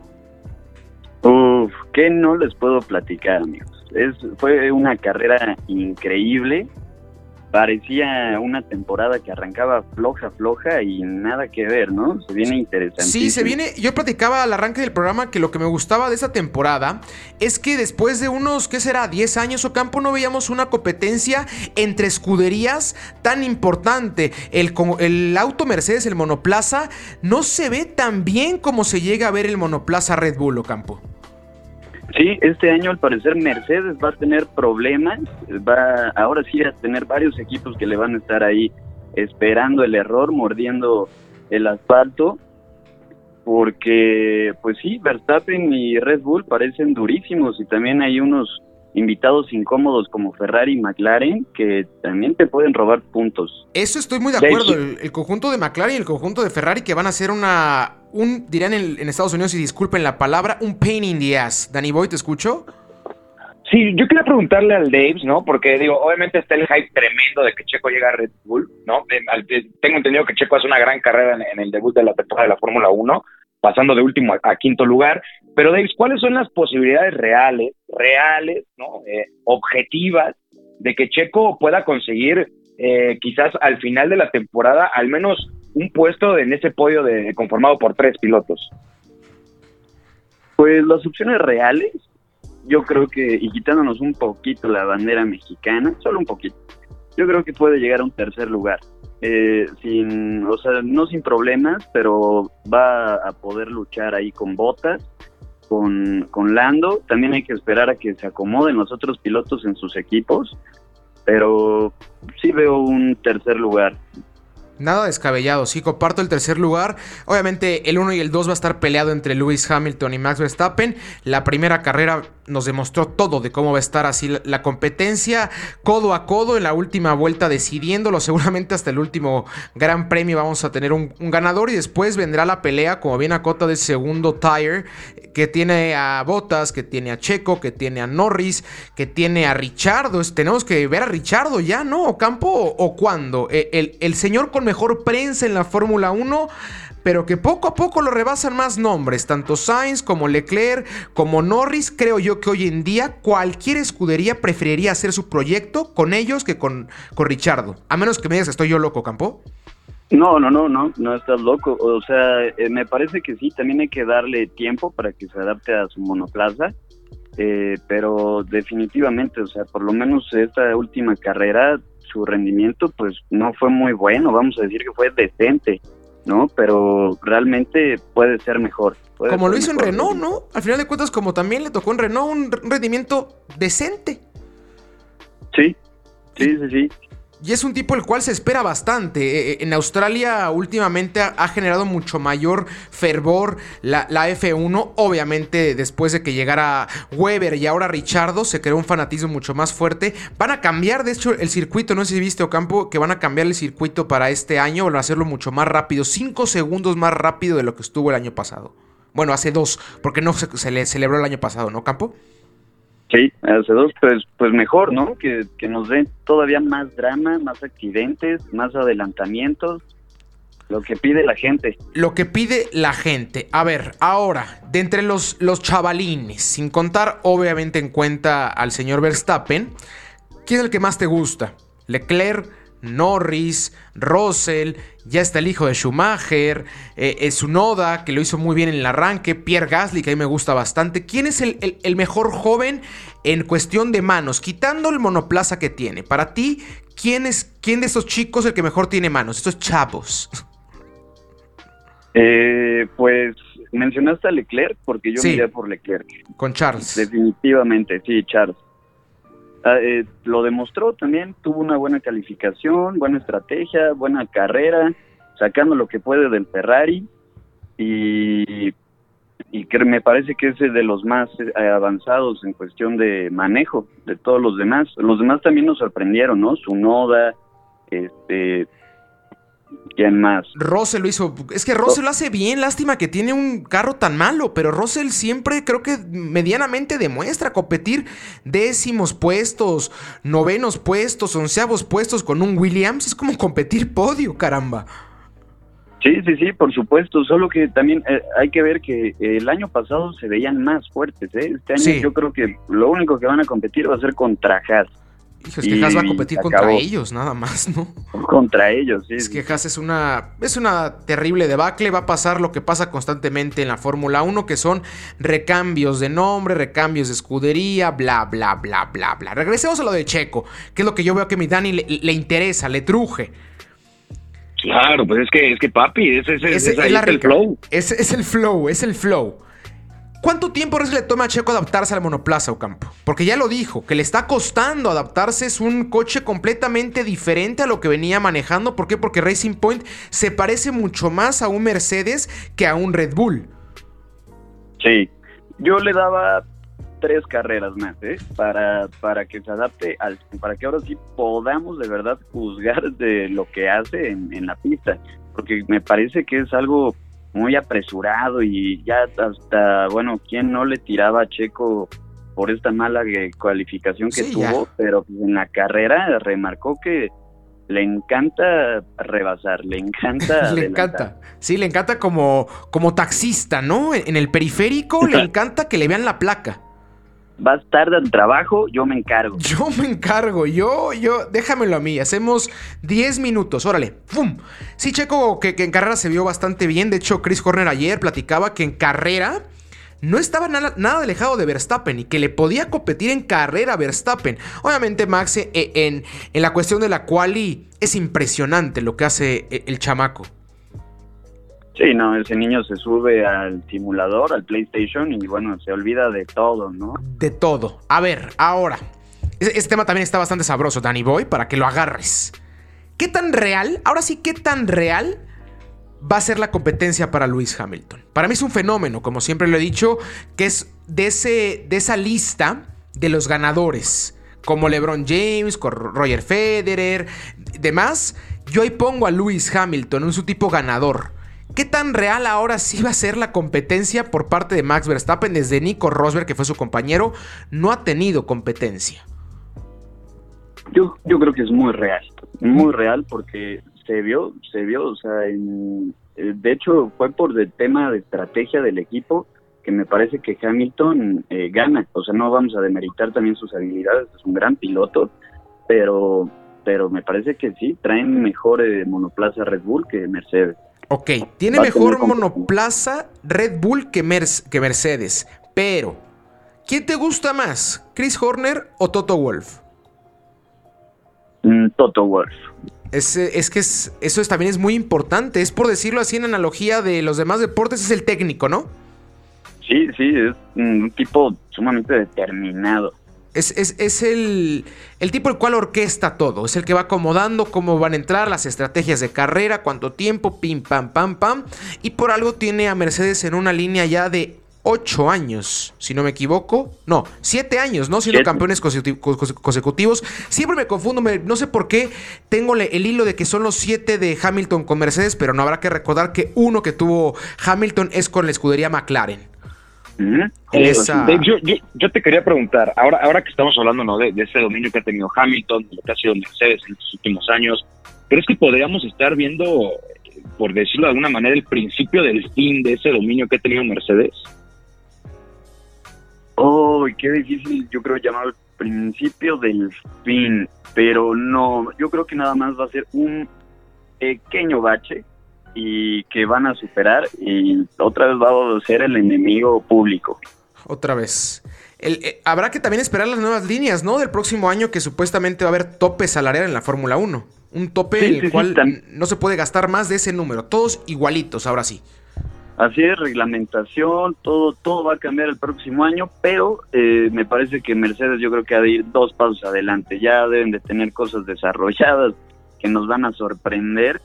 [SPEAKER 4] Uf, ¿qué no les puedo platicar, amigos? Es, fue una carrera increíble. Parecía una temporada que arrancaba floja, floja y nada que ver, ¿no? Se viene interesante.
[SPEAKER 2] Sí, se viene. Yo platicaba al arranque del programa que lo que me gustaba de esta temporada es que después de unos, ¿qué será? 10 años o campo, no veíamos una competencia entre escuderías tan importante. El, el auto Mercedes, el monoplaza, no se ve tan bien como se llega a ver el monoplaza Red Bull o campo.
[SPEAKER 4] Sí, este año al parecer Mercedes va a tener problemas, va ahora sí a tener varios equipos que le van a estar ahí esperando el error, mordiendo el asfalto, porque pues sí, Verstappen y Red Bull parecen durísimos y también hay unos invitados incómodos como Ferrari y McLaren que también te pueden robar puntos.
[SPEAKER 2] Eso estoy muy de acuerdo. El, el conjunto de McLaren y el conjunto de Ferrari que van a ser una. Un, dirán en, en Estados Unidos y disculpen la palabra, un pain in the ass. Danny Boy, ¿te escucho?
[SPEAKER 3] Sí, yo quería preguntarle al Daves, ¿no? Porque digo, obviamente está el hype tremendo de que Checo llega a Red Bull, ¿no? Tengo entendido que Checo hace una gran carrera en, en el debut de la temporada de la Fórmula 1, pasando de último a, quinto lugar. Pero Daves, ¿cuáles son las posibilidades reales, reales, ¿no? Eh, objetivas de que Checo pueda conseguir eh, quizás al final de la temporada al menos un puesto en ese podio de conformado por tres pilotos?
[SPEAKER 4] Pues las opciones reales, yo creo que, y quitándonos un poquito la bandera mexicana, solo un poquito, yo creo que puede llegar a un tercer lugar. Eh, sin, o sea, no sin problemas, pero va a poder luchar ahí con botas, con, con Lando. También hay que esperar a que se acomoden los otros pilotos en sus equipos, pero sí veo un tercer lugar.
[SPEAKER 2] Nada descabellado, sí, comparto el tercer lugar. Obviamente el 1 y el 2 va a estar peleado entre Lewis Hamilton y Max Verstappen. La primera carrera nos demostró todo de cómo va a estar así la, competencia, codo a codo en la última vuelta decidiéndolo. Seguramente hasta el último gran premio vamos a tener un, ganador y después vendrá la pelea, como bien acota del segundo tire, que tiene a Bottas, que tiene a Checo, que tiene a Norris, que tiene a Richardo. Tenemos que ver a Richardo ya, ¿no? ¿O campo o, cuándo? Eh, El, el señor con mejor prensa en la Fórmula 1 pero que poco a poco lo rebasan más nombres, tanto Sainz como Leclerc, como Norris. Creo yo que hoy en día cualquier escudería preferiría hacer su proyecto con ellos que con, con Richardo. A menos que me digas que estoy yo loco, Campo.
[SPEAKER 4] No, no, no, no, no estás loco. O sea, eh, me parece que sí, también hay que darle tiempo para que se adapte a su monoplaza. Eh, pero definitivamente, o sea, por lo menos esta última carrera, su rendimiento pues no fue muy bueno, vamos a decir que fue decente, ¿no? Pero realmente puede ser mejor.
[SPEAKER 2] como lo hizo en Renault, ¿no? Al final de cuentas, como también le tocó en Renault un rendimiento decente.
[SPEAKER 4] Sí, sí, sí, sí.
[SPEAKER 2] Y es un tipo el cual se espera bastante. Eh, eh, en Australia últimamente ha generado mucho mayor fervor la, F1. Obviamente después de que llegara Weber y ahora Richardo se creó un fanatismo mucho más fuerte. Van a cambiar de hecho el circuito. No sé si viste Ocampo que van a cambiar el circuito para este año. Van a hacerlo mucho más rápido. Cinco segundos más rápido de lo que estuvo el año pasado. Bueno, hace dos. Porque no se, se le celebró el año pasado, ¿no, Campo?
[SPEAKER 4] Sí, hace dos, pues, pues mejor, ¿no? Que, nos den todavía más drama, más accidentes, más adelantamientos. Lo que pide la gente.
[SPEAKER 2] Lo que pide la gente. A ver, ahora, de entre los, los chavalines, sin contar obviamente en cuenta al señor Verstappen, ¿quién es el que más te gusta? ¿Leclerc, Norris, Russell, ya está el hijo de Schumacher, eh, es Noda, que lo hizo muy bien en el arranque, Pierre Gasly, que a mí me gusta bastante. ¿Quién es el, mejor joven en cuestión de manos? Quitando el monoplaza que tiene. Para ti, ¿quién, es, quién de estos chicos es el que mejor tiene manos? Estos chavos.
[SPEAKER 4] Eh, pues mencionaste a Leclerc, porque yo miré por Leclerc.
[SPEAKER 2] Con Charles.
[SPEAKER 4] Definitivamente, sí, Charles. Ah, eh, lo demostró también, tuvo una buena calificación, buena estrategia, buena carrera, sacando lo que puede del Ferrari y, y que me parece que es de los más eh, avanzados en cuestión de manejo de todos los demás. Los demás también nos sorprendieron, ¿no? Su Noda, este, ¿Quién más?
[SPEAKER 2] Russell lo hizo. Es que Russell lo hace bien. Lástima que tiene un carro tan malo. Pero Russell siempre creo que medianamente demuestra competir décimos puestos, novenos puestos, onceavos puestos con un Williams. Es como competir podio, caramba.
[SPEAKER 4] Sí, sí, sí, por supuesto. Solo que también eh, hay que ver que el año pasado se veían más fuertes. ¿eh? Este año yo creo que lo único que van a competir va a ser contra Haas.
[SPEAKER 2] Hijo, es que Haas va a competir contra ellos, nada más, ¿no?
[SPEAKER 4] Contra ellos, sí.
[SPEAKER 2] Es que Haas es una, es una terrible debacle. Va a pasar lo que pasa constantemente en la Fórmula 1, que son recambios de nombre, recambios de escudería, bla, bla, bla, bla, bla. Regresemos a lo de Checo, que es lo que yo veo que a mi Dani le, interesa, le truje.
[SPEAKER 3] Claro, pues es que, es que papi, ese, es, el flow.
[SPEAKER 2] Es, es el flow, es el flow. ¿Cuánto tiempo le toma a Checo adaptarse al monoplaza Ocampo? Porque ya lo dijo, que le está costando adaptarse, es un coche completamente diferente a lo que venía manejando. ¿Por qué? Porque Racing Point se parece mucho más a un Mercedes que a un Red Bull.
[SPEAKER 4] Sí, yo le daba tres carreras más, ¿eh? Para, para que se adapte, al, para que ahora sí podamos de verdad juzgar de lo que hace en, en la pista. Porque me parece que es algo muy apresurado y ya hasta, bueno, ¿quién no le tiraba a Checo por esta mala cualificación que tuvo? Pero en la carrera remarcó que le encanta rebasar, le encanta.
[SPEAKER 2] le encanta. Sí, le encanta como, como taxista, ¿no? En el periférico le encanta que le vean la placa
[SPEAKER 4] vas tarde al trabajo, yo me encargo.
[SPEAKER 2] Yo me encargo, yo, yo, déjamelo a mí. Hacemos 10 minutos, órale, ¡pum! Sí, Checo, que, en carrera se vio bastante bien. De hecho, Chris Horner ayer platicaba que en carrera no estaba nada, alejado de Verstappen y que le podía competir en carrera a Verstappen. Obviamente, Max, eh, en, en la cuestión de la quali, es impresionante lo que hace eh, el chamaco.
[SPEAKER 4] Sí, no, ese niño se sube al simulador, al PlayStation y bueno, se olvida de todo, ¿no?
[SPEAKER 2] De todo. A ver, ahora. Este tema también está bastante sabroso, Danny Boy, para que lo agarres. ¿Qué tan real, ahora sí, qué tan real va a ser la competencia para Lewis Hamilton? Para mí es un fenómeno, como siempre lo he dicho, que es de, ese, de esa lista de los ganadores, como LeBron James, Roger Federer, demás. Yo ahí pongo a Lewis Hamilton, un su tipo ganador. ¿Qué tan real ahora sí va a ser la competencia por parte de Max Verstappen? Desde Nico Rosberg, que fue su compañero, no ha tenido competencia.
[SPEAKER 4] Yo, yo creo que es muy real, muy real porque se vio, se vio, o sea, en, Eh, de hecho, fue por el tema de estrategia del equipo que me parece que Hamilton eh, gana. O sea, no vamos a demeritar también sus habilidades, es un gran piloto, pero, pero me parece que sí, traen mejor eh, monoplaza Red Bull que Mercedes.
[SPEAKER 2] Ok, tiene mejor monoplaza Red Bull que, que Mercedes, pero ¿quién te gusta más, Chris Horner o Toto Wolf?
[SPEAKER 4] Mm, Toto Wolf.
[SPEAKER 2] Es, es que es, eso es, también es muy importante. Es por decirlo así en analogía de los demás deportes, es el técnico, ¿no?
[SPEAKER 4] Sí, sí, es un tipo sumamente determinado.
[SPEAKER 2] Es, es, es el, el, tipo el cual orquesta todo. Es el que va acomodando cómo van a entrar las estrategias de carrera, cuánto tiempo, pim, pam, pam, pam. Y por algo tiene a Mercedes en una línea ya de 8 años, si no me equivoco. No, 7 años, ¿no? Siendo campeones consecutivos. Siempre me confundo, no sé por qué tengo el hilo de que son los 7 de Hamilton con Mercedes, pero no habrá que recordar que uno que tuvo Hamilton es con la escudería McLaren.
[SPEAKER 3] Yo, te quería preguntar, ahora, ahora que estamos hablando ¿no? de, ese dominio que ha tenido Hamilton, de lo que ha sido Mercedes en los últimos años, ¿crees que podríamos estar viendo, por decirlo de alguna manera, el principio del fin de ese dominio que ha tenido Mercedes?
[SPEAKER 4] Oh, qué difícil, yo creo llamar el principio del fin, pero no, yo creo que nada más va a ser un pequeño bache y que van a superar y otra vez va a ser el enemigo público.
[SPEAKER 2] Otra vez. Eh, habrá que también esperar las nuevas líneas, ¿no? Del próximo año que supuestamente va a haber tope salarial en la Fórmula 1. Un tope en el cual no se puede gastar más de ese número. Todos igualitos, ahora sí.
[SPEAKER 4] Así es, reglamentación, todo, todo va a cambiar el próximo año, pero eh, me parece que Mercedes yo creo que ha de ir dos pasos adelante. Ya deben de tener cosas desarrolladas que nos van a sorprender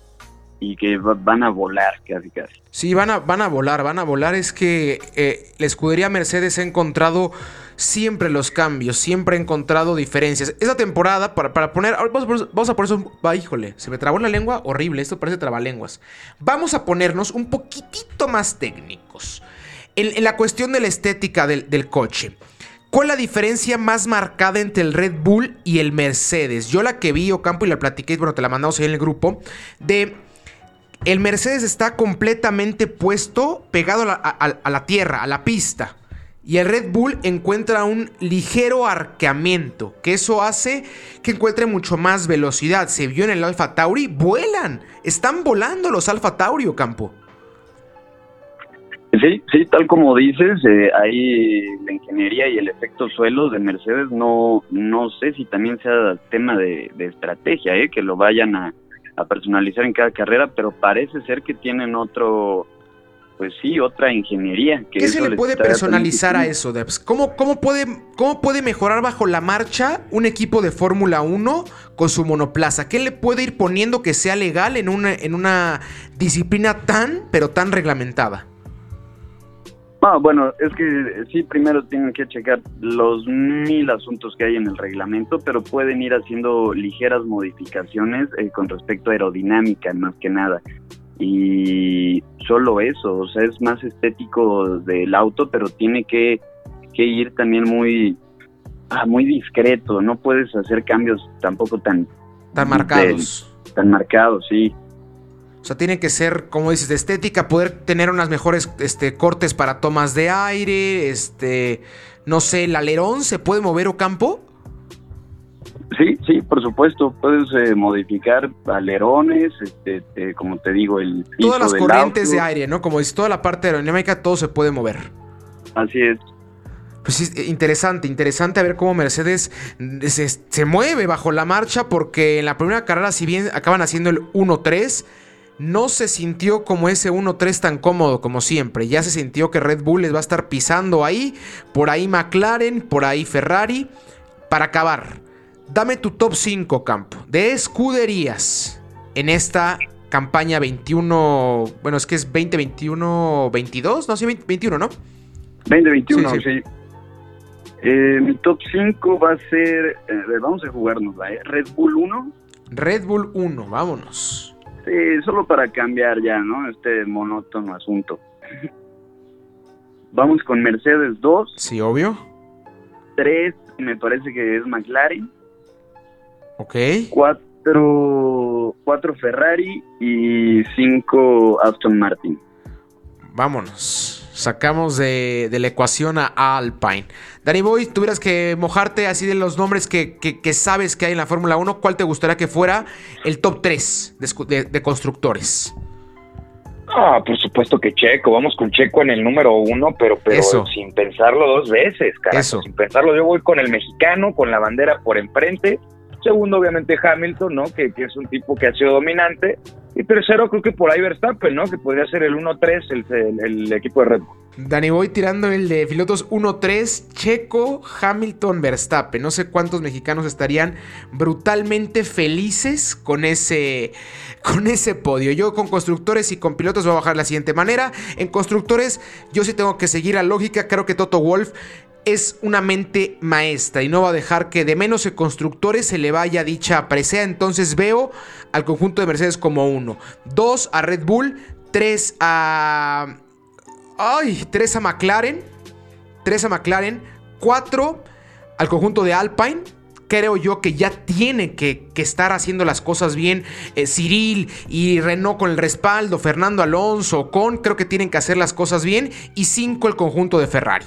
[SPEAKER 4] y que van a volar casi casi.
[SPEAKER 2] Sí, van a, van a volar, van a volar. Es que eh, la escudería Mercedes ha encontrado siempre los cambios, siempre ha encontrado diferencias. Esa temporada, para, para poner, vamos a, poner eso, híjole, se me trabó la lengua, horrible, esto parece trabalenguas. Vamos a ponernos un poquitito más técnicos en, la cuestión de la estética del, del coche. ¿Cuál es la diferencia más marcada entre el Red Bull y el Mercedes? Yo la que vi, Ocampo, y la platiqué, bueno, te la mandamos ahí en el grupo, de el Mercedes está completamente puesto pegado a la, tierra, a la pista. Y el Red Bull encuentra un ligero arqueamiento, que eso hace que encuentre mucho más velocidad. Se vio en el Alfa Tauri, vuelan, están volando los Alfa Tauri, Campo.
[SPEAKER 4] Sí, sí, tal como dices, eh, ahí la ingeniería y el efecto suelo de Mercedes no, no sé si también sea tema de, estrategia, eh, que lo vayan a, a personalizar en cada carrera, pero parece ser que tienen otro, pues sí, otra ingeniería.
[SPEAKER 2] Que ¿Qué se le puede personalizar a eso, Debs? ¿Cómo, cómo, puede, ¿Cómo puede mejorar bajo la marcha un equipo de Fórmula 1 con su monoplaza? ¿Qué le puede ir poniendo que sea legal en una, en una disciplina tan, pero tan reglamentada?
[SPEAKER 4] Ah, bueno, es que sí, primero tienen que checar los mil asuntos que hay en el reglamento, pero pueden ir haciendo ligeras modificaciones eh, con respecto a aerodinámica, más que nada. Y solo eso, o sea, es más estético del auto, pero tiene que, ir también muy, ah, muy discreto. No puedes hacer cambios tampoco tan...
[SPEAKER 2] Tan marcados.
[SPEAKER 4] tan marcados, sí.
[SPEAKER 2] O sea, tiene que ser, como dices, de estética, poder tener unas mejores este, cortes para tomas de aire, este, no sé, el alerón se puede mover o campo.
[SPEAKER 4] Sí, sí, por supuesto, puedes eh, modificar alerones, este, como te digo, el
[SPEAKER 2] Todas las corrientes de aire, ¿no? Como dices, toda la parte aerodinámica, todo se puede mover.
[SPEAKER 4] Así es.
[SPEAKER 2] Pues sí, interesante, interesante a ver cómo Mercedes se, se, mueve bajo la marcha porque en la primera carrera, si bien acaban haciendo el 1-3, no se sintió como ese 1-3 tan cómodo como siempre. Ya se sintió que Red Bull les va a estar pisando ahí, por ahí McLaren, por ahí Ferrari. Para acabar, dame tu top 5, Campo, de escuderías en esta campaña 21. Bueno, es que es 2021-22, no, sí, 21, ¿no?
[SPEAKER 4] 2021, sí. Eh, mi top 5 va a ser. Eh, vamos a jugarnos, ¿eh? Red Bull 1.
[SPEAKER 2] Red Bull 1, vámonos.
[SPEAKER 4] Sí, solo para cambiar ya, ¿no? Este monótono asunto. Vamos con Mercedes 2.
[SPEAKER 2] Sí, obvio.
[SPEAKER 4] 3, me parece que es McLaren.
[SPEAKER 2] Ok.
[SPEAKER 4] cuatro, cuatro Ferrari y cinco Aston Martin.
[SPEAKER 2] Vámonos. Sacamos de, la ecuación a Alpine. Danny Boy, tuvieras que mojarte así de los nombres que, sabes que hay en la Fórmula 1, ¿cuál te gustaría que fuera el top 3 de, constructores?
[SPEAKER 3] Ah, por supuesto que Checo, vamos con Checo en el número uno, pero, pero sin pensarlo dos veces, carajo. Sin pensarlo, yo voy con el mexicano, con la bandera por enfrente. Segundo, obviamente, Hamilton, ¿no? Que, que es un tipo que ha sido dominante. Y tercero, creo que por ahí Verstappen, ¿no? Que podría ser el 1-3 el, el, equipo de Red Bull.
[SPEAKER 2] Dani, voy tirando el de pilotos 1-3, Checo, Hamilton, Verstappen. No sé cuántos mexicanos estarían brutalmente felices con ese, con ese podio. Yo con constructores y con pilotos voy a bajar de la siguiente manera. En constructores, yo sí tengo que seguir a lógica. Creo que Toto Wolf es una mente maestra y no va a dejar que de menos de constructores se le vaya dicha presea. Entonces veo al conjunto de Mercedes como uno. Dos a Red Bull. Tres a... Ay, tres a McLaren. Tres a McLaren. Cuatro al conjunto de Alpine creo yo que ya tiene que, estar haciendo las cosas bien. Eh, Cyril y Renault con el respaldo, Fernando Alonso con, creo que tienen que hacer las cosas bien. Y cinco el conjunto de Ferrari.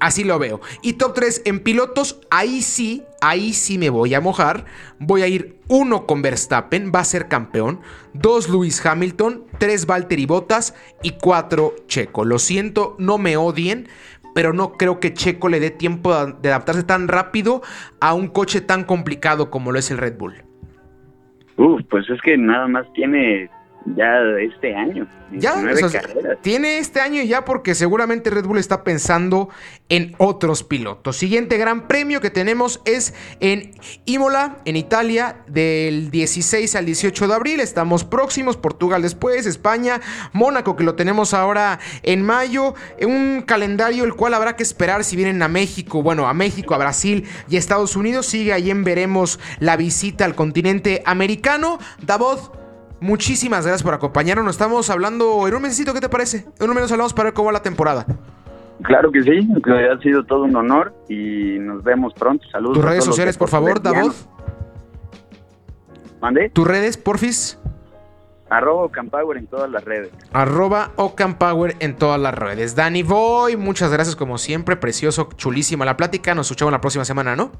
[SPEAKER 2] Así lo veo. Y top 3 en pilotos, ahí sí, ahí sí me voy a mojar. Voy a ir 1 con Verstappen, va a ser campeón. 2 Lewis Hamilton, 3 Valtteri Bottas y 4 Checo. Lo siento, no me odien, pero no creo que Checo le dé tiempo de adaptarse tan rápido a un coche tan complicado como lo es el Red Bull.
[SPEAKER 4] Uf, pues es que nada más tiene ya este año.
[SPEAKER 2] Ya, tiene este año ya porque seguramente Red Bull está pensando en otros pilotos. Siguiente gran premio que tenemos es en Imola, en Italia, del 16 al 18 de abril. Estamos próximos, Portugal después, España, Mónaco que lo tenemos ahora en mayo. Un calendario el cual habrá que esperar si vienen a México, bueno, a México, a Brasil y a Estados Unidos. Sigue ahí en veremos la visita al continente americano. Davos Muchísimas gracias por acompañarnos. Nos estamos hablando en un mesecito, ¿qué te parece? En un mes hablamos para ver cómo va la temporada.
[SPEAKER 4] Claro que sí, que ha sido todo un honor y nos vemos pronto. Saludos.
[SPEAKER 2] Tus redes sociales, por favor, Davod.
[SPEAKER 4] ¿Mande?
[SPEAKER 2] Tus redes, porfis.
[SPEAKER 4] Arroba Ocampower en todas las redes.
[SPEAKER 2] Arroba Ocampower en todas las redes. Danny Boy, muchas gracias como siempre. Precioso, chulísima la plática. Nos escuchamos la próxima semana, ¿no?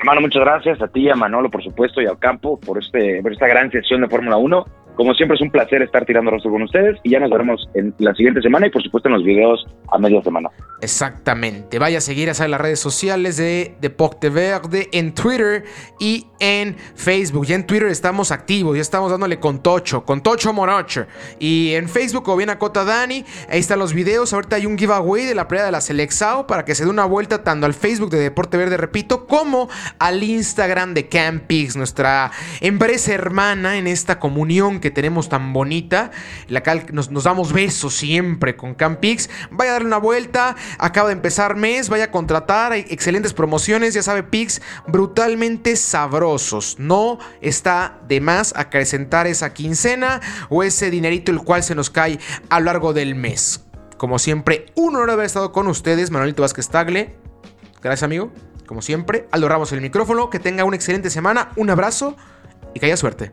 [SPEAKER 3] Hermano, muchas gracias a ti, a Manolo, por supuesto, y al campo por, este, por esta gran sesión de Fórmula 1. Como siempre es un placer estar tirando rostro con ustedes y ya nos veremos en la siguiente semana y por supuesto en los videos a media semana.
[SPEAKER 2] Exactamente. Vaya a seguir a las redes sociales de Deporte Verde en Twitter y en Facebook. Ya en Twitter estamos activos, ya estamos dándole con Tocho, con Tocho Morocho. Y en Facebook, o bien a Cota Dani, ahí están los videos. Ahorita hay un giveaway de la pelea de la Selexao para que se dé una vuelta tanto al Facebook de Deporte Verde, repito, como al Instagram de Campix, nuestra empresa hermana en esta comunión que tenemos tan bonita, la cual nos, damos besos siempre con Campix. Vaya a darle una vuelta, acaba de empezar mes, vaya a contratar, hay excelentes promociones, ya sabe Pix, brutalmente sabrosos. No está de más acrecentar esa quincena o ese dinerito el cual se nos cae a lo largo del mes. Como siempre, un honor haber estado con ustedes, Manuelito Vázquez Tagle. Gracias, amigo. Como siempre, Aldo Ramos el micrófono. Que tenga una excelente semana, un abrazo y que haya suerte.